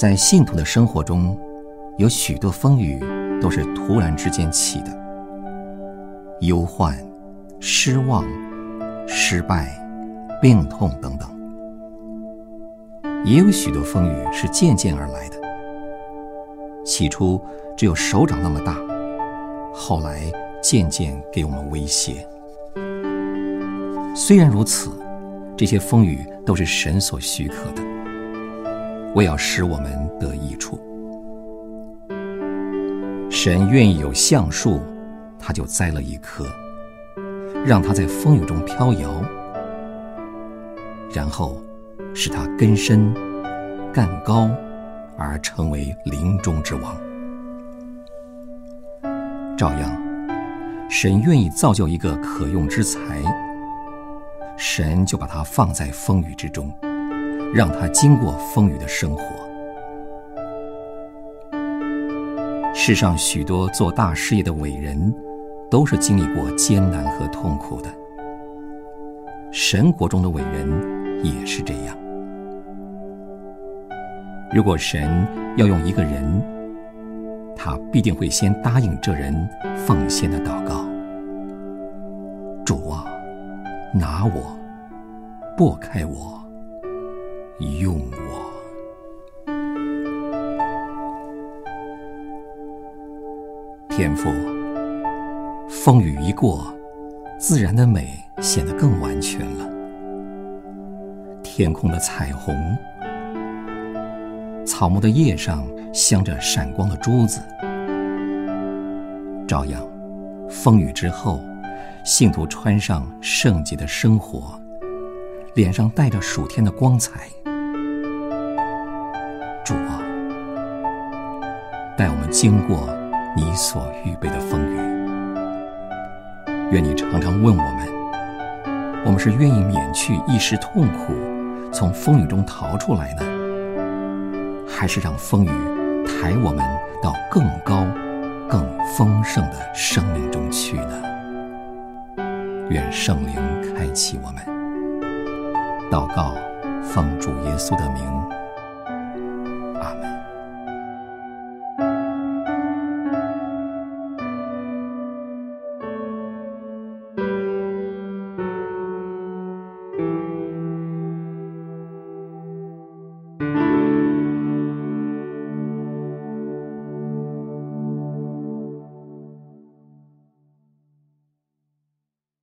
在信徒的生活中，有许多风雨都是突然之间起的，忧患、失望、失败、病痛等等；也有许多风雨是渐渐而来的，起初只有手掌那么大，后来渐渐给我们威胁。虽然如此，这些风雨都是神所许可的。为要使我们得益处，神愿意有橡树，他就栽了一棵，让它在风雨中飘摇，然后使它根深干高，而成为林中之王。照样，神愿意造就一个可用之才，神就把它放在风雨之中。让他经过风雨的生活。世上许多做大事业的伟人，都是经历过艰难和痛苦的。神国中的伟人也是这样。如果神要用一个人，他必定会先答应这人奉献的祷告：“主啊，拿我，擘开我。”用我，天父，风雨一过，自然的美显得更完全了。天空的彩虹，草木的叶上镶着闪光的珠子，照样，风雨之后，信徒穿上圣洁的生活，脸上带着暑天的光彩。带我们经过你所预备的风雨。愿你常常问我们：我们是愿意免去一时痛苦，从风雨中逃出来呢，还是让风雨抬我们到更高、更丰盛的生命中去呢？愿圣灵开启我们。祷告，奉主耶稣的名。